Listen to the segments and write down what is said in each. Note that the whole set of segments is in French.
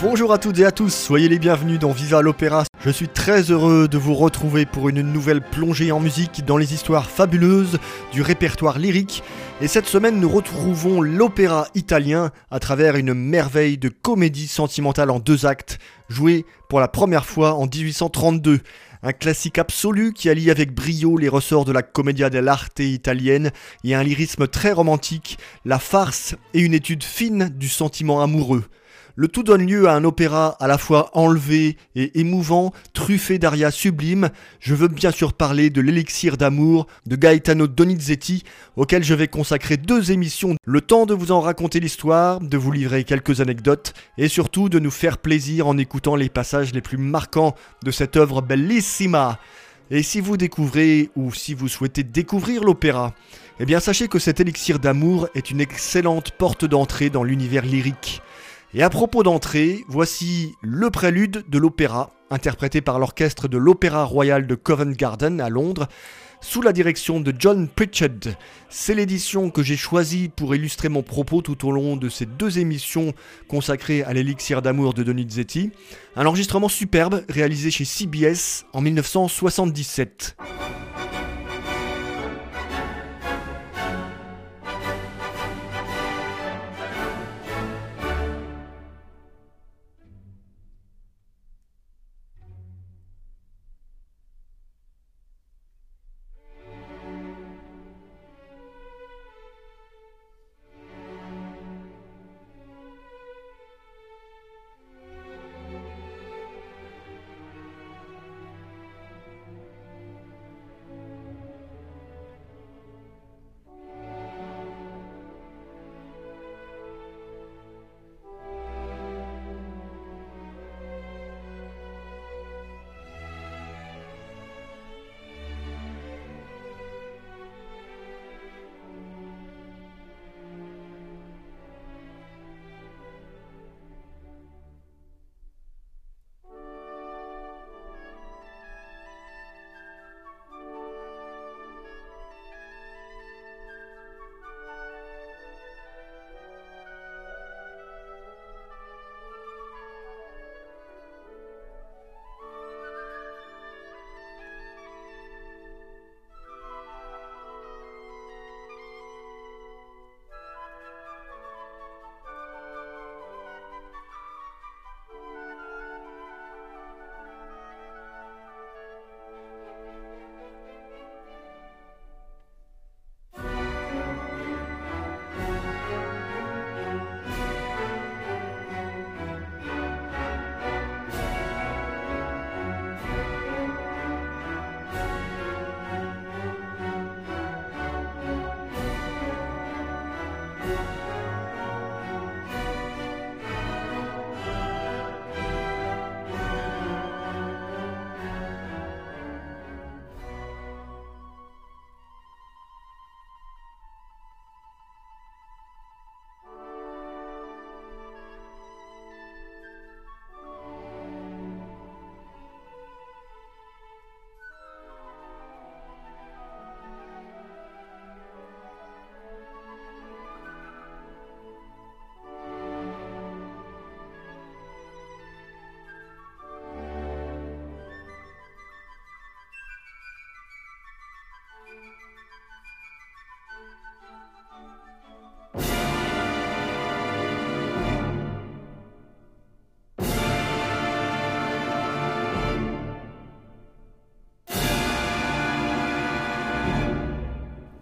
Bonjour à toutes et à tous, soyez les bienvenus dans Viva l'Opéra. Je suis très heureux de vous retrouver pour une nouvelle plongée en musique dans les histoires fabuleuses du répertoire lyrique. Et cette semaine, nous retrouvons l'opéra italien à travers une merveille de comédie sentimentale en deux actes, jouée pour la première fois en 1832. Un classique absolu qui allie avec brio les ressorts de la commedia dell'arte italienne et un lyrisme très romantique, la farce et une étude fine du sentiment amoureux. Le tout donne lieu à un opéra à la fois enlevé et émouvant, truffé d'arias sublimes. Je veux bien sûr parler de l'élixir d'amour de Gaetano Donizetti, auquel je vais consacrer deux émissions, le temps de vous en raconter l'histoire, de vous livrer quelques anecdotes et surtout de nous faire plaisir en écoutant les passages les plus marquants de cette œuvre bellissima. Et si vous découvrez ou si vous souhaitez découvrir l'opéra, eh bien sachez que cet élixir d'amour est une excellente porte d'entrée dans l'univers lyrique. Et à propos d'entrée, voici le prélude de l'opéra, interprété par l'orchestre de l'Opéra Royal de Covent Garden à Londres, sous la direction de John Pritchard. C'est l'édition que j'ai choisie pour illustrer mon propos tout au long de ces deux émissions consacrées à l'élixir d'amour de Donizetti. Un enregistrement superbe réalisé chez CBS en 1977.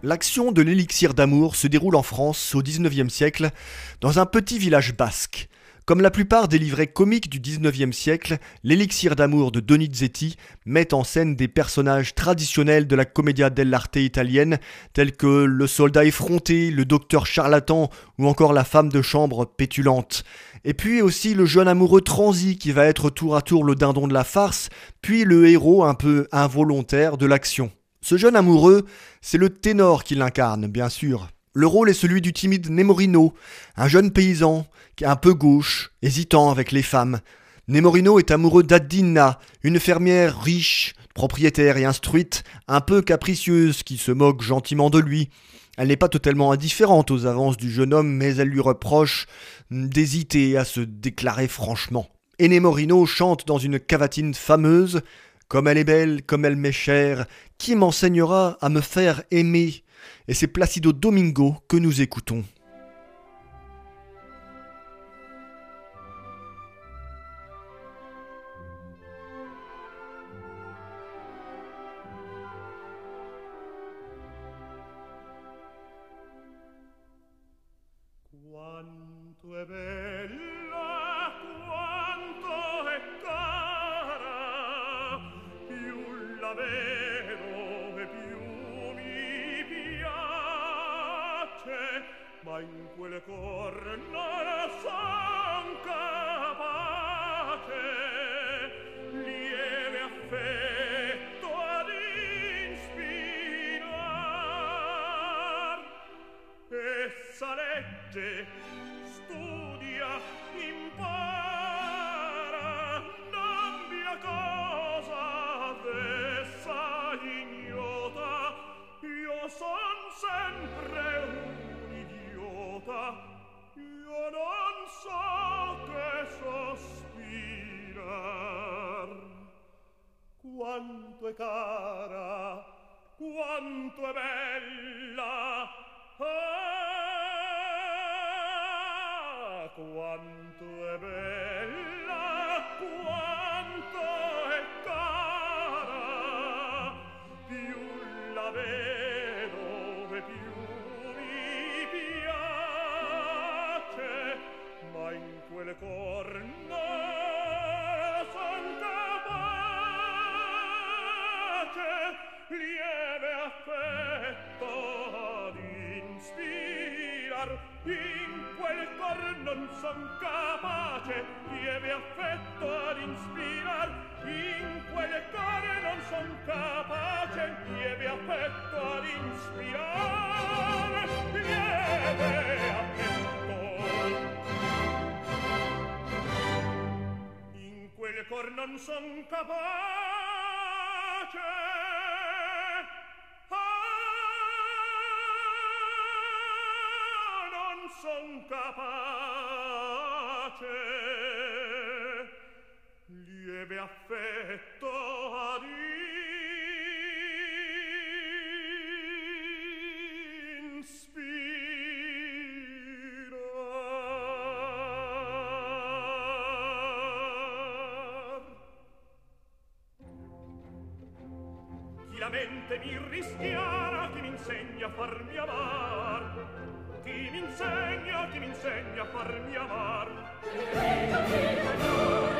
L'action de l'élixir d'amour se déroule en France au XIXe siècle, dans un petit village basque. Comme la plupart des livrets comiques du XIXe siècle, l'élixir d'amour de Donizetti met en scène des personnages traditionnels de la commedia dell'arte italienne, tels que le soldat effronté, le docteur charlatan ou encore la femme de chambre pétulante. Et puis aussi le jeune amoureux transi qui va être tour à tour le dindon de la farce, puis le héros un peu involontaire de l'action. Ce jeune amoureux, c'est le ténor qui l'incarne, bien sûr. Le rôle est celui du timide Nemorino, un jeune paysan, qui est un peu gauche, hésitant avec les femmes. Nemorino est amoureux d'Adina, une fermière riche, propriétaire et instruite, un peu capricieuse, qui se moque gentiment de lui. Elle n'est pas totalement indifférente aux avances du jeune homme, mais elle lui reproche d'hésiter à se déclarer franchement. Ene Morino chante dans une cavatine fameuse Comme elle est belle, comme elle m'est chère, qui m'enseignera à me faire aimer? Et c'est Placido Domingo que nous écoutons. ma in quel cor non son capace lieve affetto ad inspirar. Essa legge quanto è cara, quanto è bella, ah, quanto è bella, capace lieve affetto ad chi la mente mi rischiara chi mi insegna a farmi amare ti mi insegna a farmi amar. Che vento, che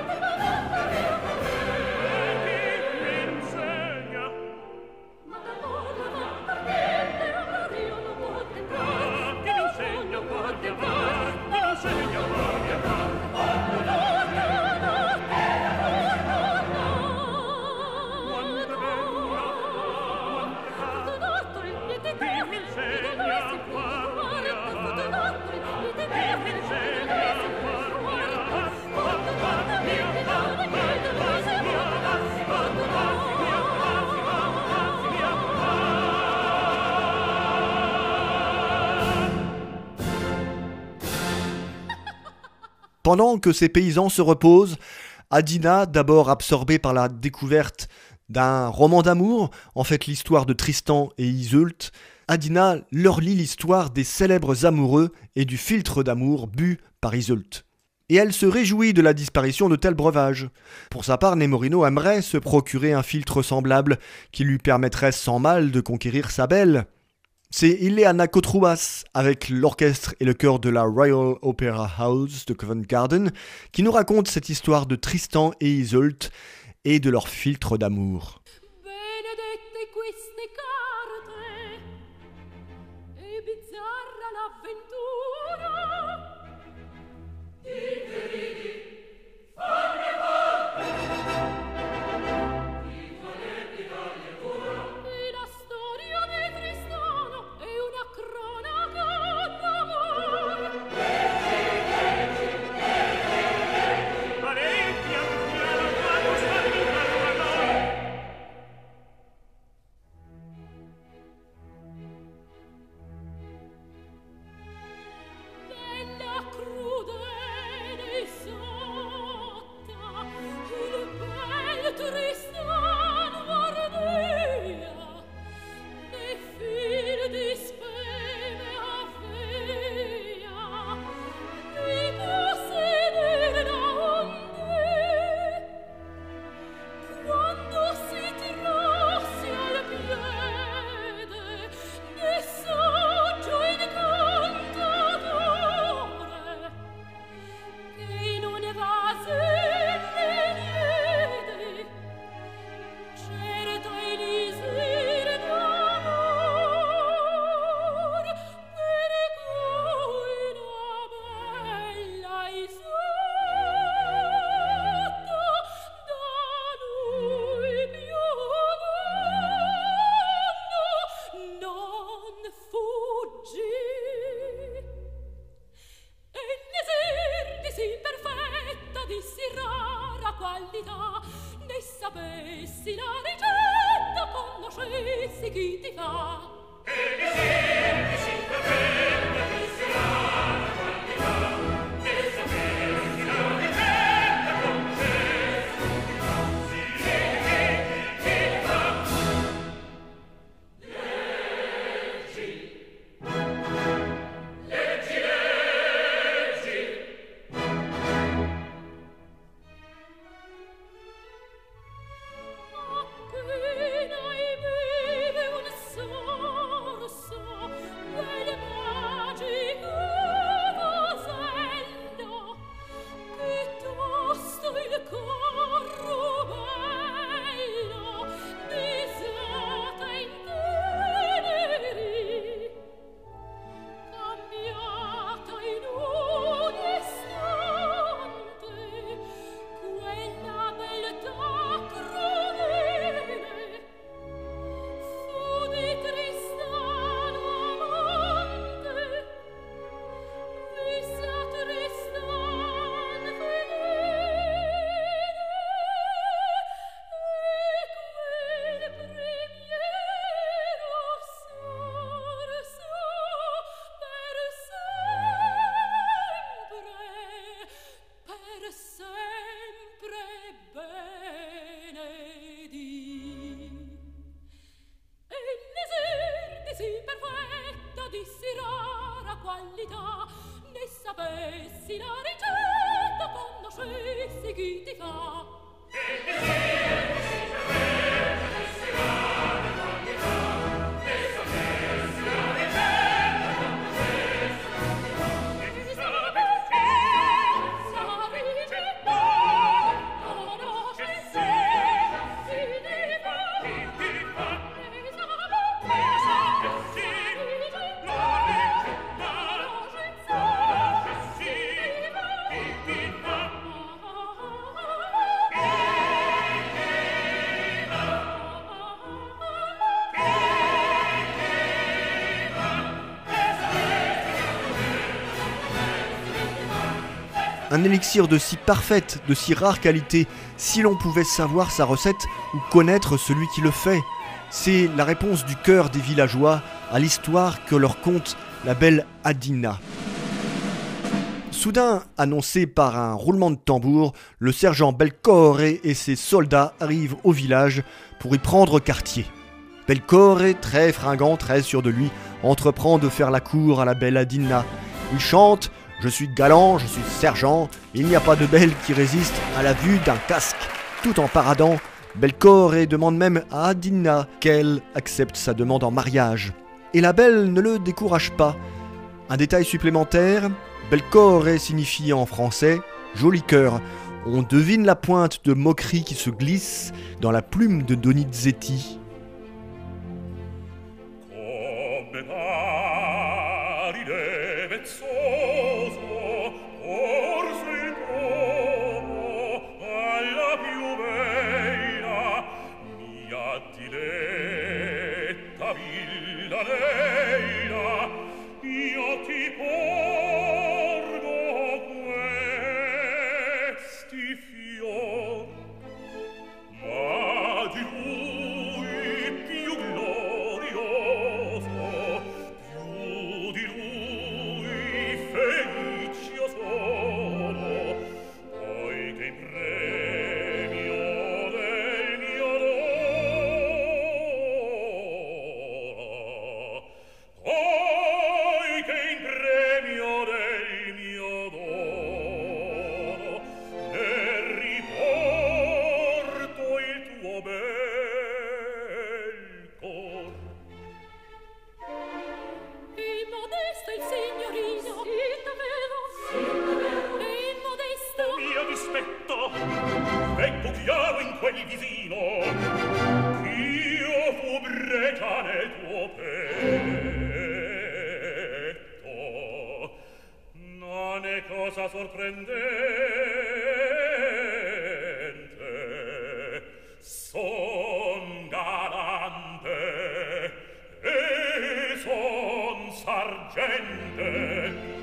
Pendant que ces paysans se reposent, Adina, d'abord absorbée par la découverte d'un roman d'amour, en fait l'histoire de Tristan et Iseult, Adina leur lit l'histoire des célèbres amoureux et du filtre d'amour bu par Iseult. Et elle se réjouit de la disparition de tels breuvages. Pour sa part, Nemorino aimerait se procurer un filtre semblable qui lui permettrait sans mal de conquérir sa belle. C'est Ileana Kotroubas avec l'orchestre et le chœur de la Royal Opera House de Covent Garden qui nous raconte cette histoire de Tristan et Iseult et de leur filtre d'amour. Un élixir de si parfaite, de si rare qualité, si l'on pouvait savoir sa recette ou connaître celui qui le fait. C'est la réponse du cœur des villageois à l'histoire que leur conte la belle Adina. Soudain, annoncé par un roulement de tambour, le sergent Belcore et ses soldats arrivent au village pour y prendre quartier. Belcore, très fringant, très sûr de lui, entreprend de faire la cour à la belle Adina. Il chante je suis galant, je suis sergent, il n'y a pas de belle qui résiste à la vue d'un casque. Tout en paradant, Belcore demande même à Adina qu'elle accepte sa demande en mariage. Et la belle ne le décourage pas. Un détail supplémentaire, Belcore signifie en français joli cœur. On devine la pointe de moquerie qui se glisse dans la plume de Donizetti. nascente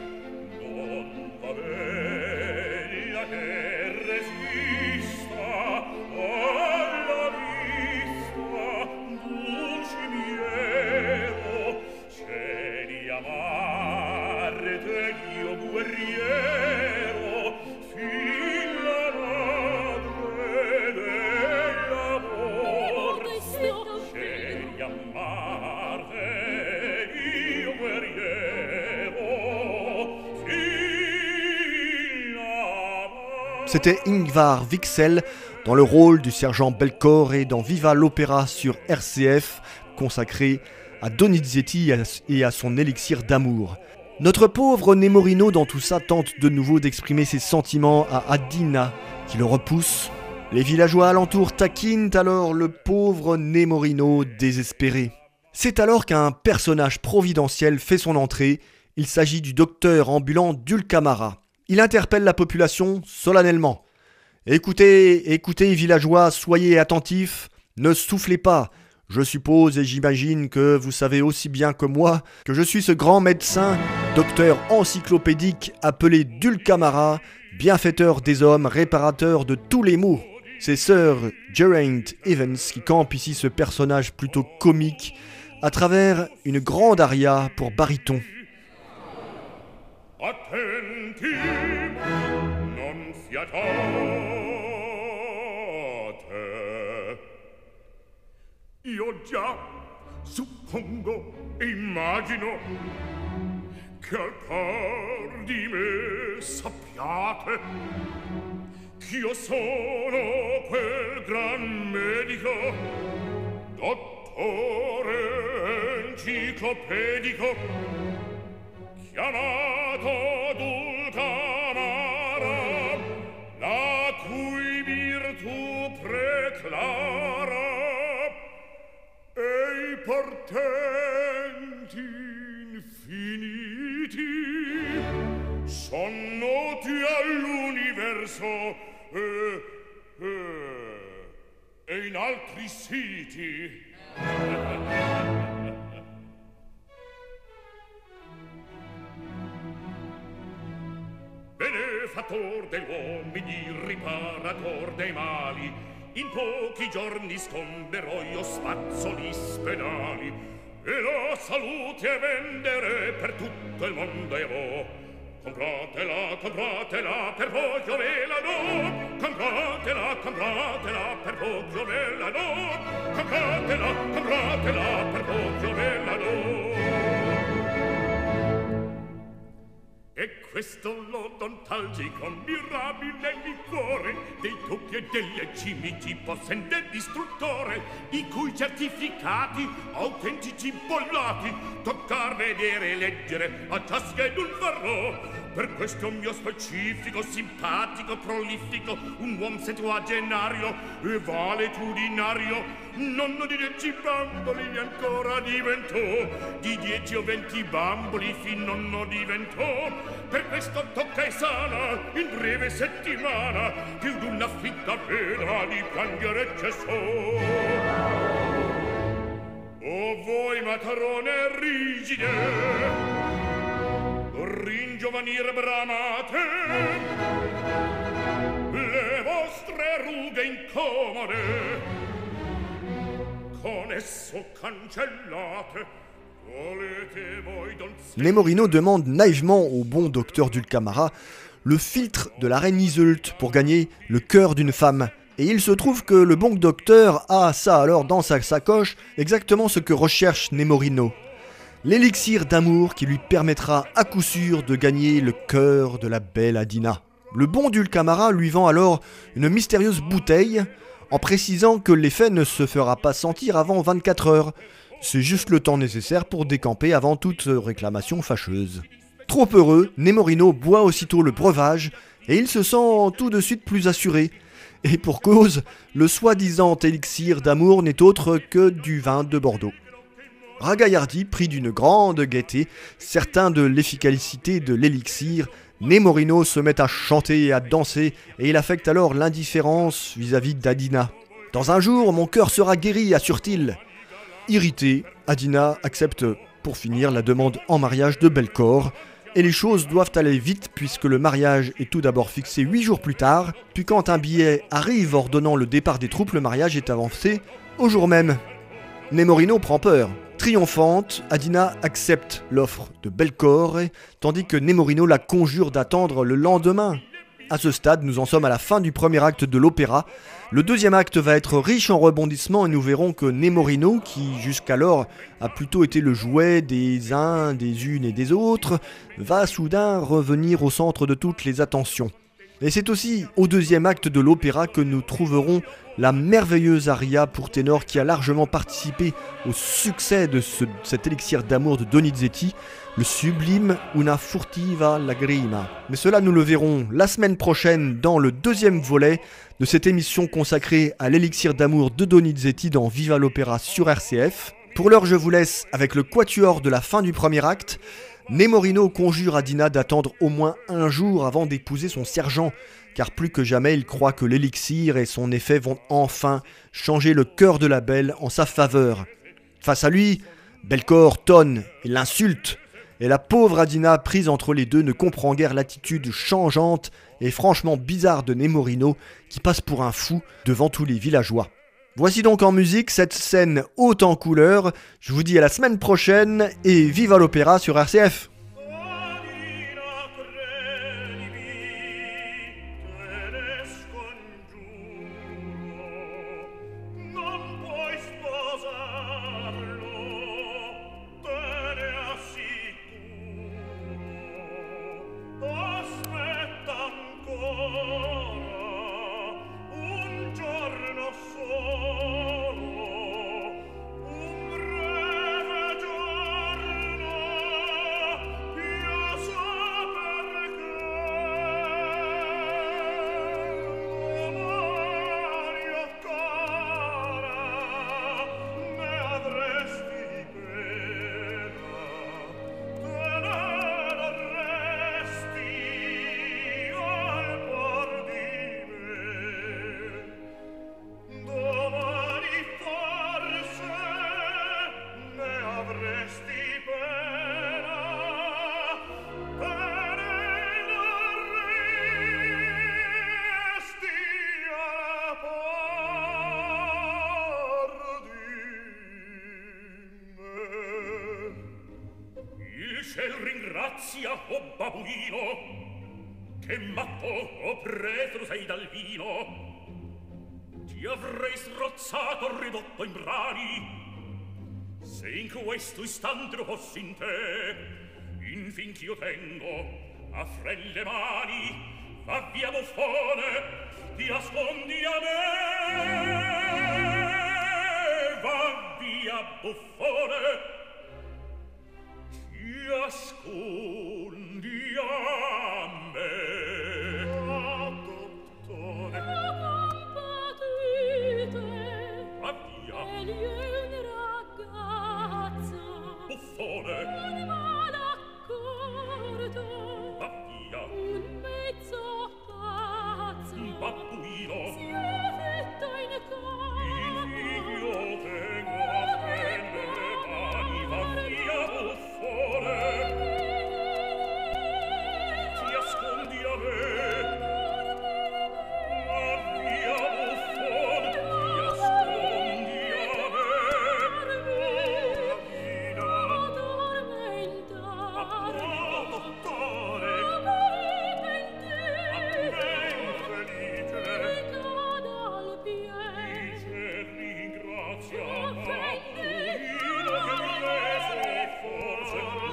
C'était Ingvar Vixel dans le rôle du sergent Belcore et dans Viva l'Opéra sur RCF, consacré à Donizetti et à son élixir d'amour. Notre pauvre Nemorino dans tout ça tente de nouveau d'exprimer ses sentiments à Adina, qui le repousse. Les villageois alentours taquinent alors le pauvre Nemorino désespéré. C'est alors qu'un personnage providentiel fait son entrée. Il s'agit du docteur ambulant Dulcamara. Il interpelle la population solennellement. Écoutez, écoutez, villageois, soyez attentifs, ne soufflez pas. Je suppose et j'imagine que vous savez aussi bien que moi que je suis ce grand médecin, docteur encyclopédique appelé Dulcamara, bienfaiteur des hommes, réparateur de tous les maux. C'est Sir Geraint Evans qui campe ici ce personnage plutôt comique à travers une grande aria pour baryton. attenti non fiatate io già suppongo e immagino che al par di me sappiate ch'io sono quel gran medico dottore enciclopedico chiamato Dulcamara, la cui virtù preclara e i portenti infiniti son noti all'universo e, e, e in altri siti. salvator degli uomini, riparator dei mali. In pochi giorni scomberò io spazzoli spedali e la salute vendere per tutto il mondo e vo. Compratela, compratela, per voi io ve la do. Compratela, compratela, per voi io ve la do. Compratela, compratela, per voi io ve la do. questo l'odontalgico mirabile liquore dei tocchi e delle cimici possente distruttore i cui certificati autentici bollati toccar vedere e leggere a ciaschedun farò Per questo mio specifico, simpatico, prolifico, un uom setuagenario e valetudinario, nonno di dieci bamboli ancora diventò, di dieci o venti bamboli fin nonno diventò. Per questo tocca e sana, in breve settimana, più d'una fitta pena di piangere cessò. O voi matrone rigide, Nemorino demande naïvement au bon docteur Dulcamara le filtre de la reine Iseult pour gagner le cœur d'une femme. Et il se trouve que le bon docteur a ça alors dans sa sacoche, exactement ce que recherche Nemorino l'élixir d'amour qui lui permettra à coup sûr de gagner le cœur de la belle Adina. Le bon Dulcamara lui vend alors une mystérieuse bouteille en précisant que l'effet ne se fera pas sentir avant 24 heures. C'est juste le temps nécessaire pour décamper avant toute réclamation fâcheuse. Trop heureux, Nemorino boit aussitôt le breuvage et il se sent tout de suite plus assuré. Et pour cause, le soi-disant élixir d'amour n'est autre que du vin de Bordeaux. Ragaillardi pris d'une grande gaieté, certain de l'efficacité de l'élixir, Nemorino se met à chanter et à danser, et il affecte alors l'indifférence vis-à-vis d'Adina. Dans un jour, mon cœur sera guéri, assure-t-il. Irrité, Adina accepte pour finir la demande en mariage de Belcor, et les choses doivent aller vite puisque le mariage est tout d'abord fixé huit jours plus tard, puis quand un billet arrive ordonnant le départ des troupes, le mariage est avancé au jour même. Nemorino prend peur, Triomphante, Adina accepte l'offre de Belcore, tandis que Nemorino la conjure d'attendre le lendemain. À ce stade, nous en sommes à la fin du premier acte de l'opéra. Le deuxième acte va être riche en rebondissements et nous verrons que Nemorino, qui jusqu'alors a plutôt été le jouet des uns, des unes et des autres, va soudain revenir au centre de toutes les attentions. Et c'est aussi au deuxième acte de l'opéra que nous trouverons la merveilleuse aria pour ténor qui a largement participé au succès de cet élixir d'amour de Donizetti, le sublime Una furtiva lagrima. Mais cela nous le verrons la semaine prochaine dans le deuxième volet de cette émission consacrée à l'élixir d'amour de Donizetti dans Viva l'Opéra sur RCF. Pour l'heure, je vous laisse avec le quatuor de la fin du premier acte. Nemorino conjure Adina d'attendre au moins un jour avant d'épouser son sergent, car plus que jamais il croit que l'élixir et son effet vont enfin changer le cœur de la belle en sa faveur. Face à lui, Belcor tonne et l'insulte, et la pauvre Adina, prise entre les deux, ne comprend guère l'attitude changeante et franchement bizarre de Nemorino, qui passe pour un fou devant tous les villageois. Voici donc en musique cette scène haute en couleur. Je vous dis à la semaine prochaine et vive à l'opéra sur RCF. grazia o oh babulino che matto o oh pretro sei dal vino. Ti avrei strozzato ridotto in brani se in questo istante lo fossi in te. Infin ch'io tengo a frelle mani va via buffone ti ascondi a me. Va via buffone Oh.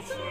Yes.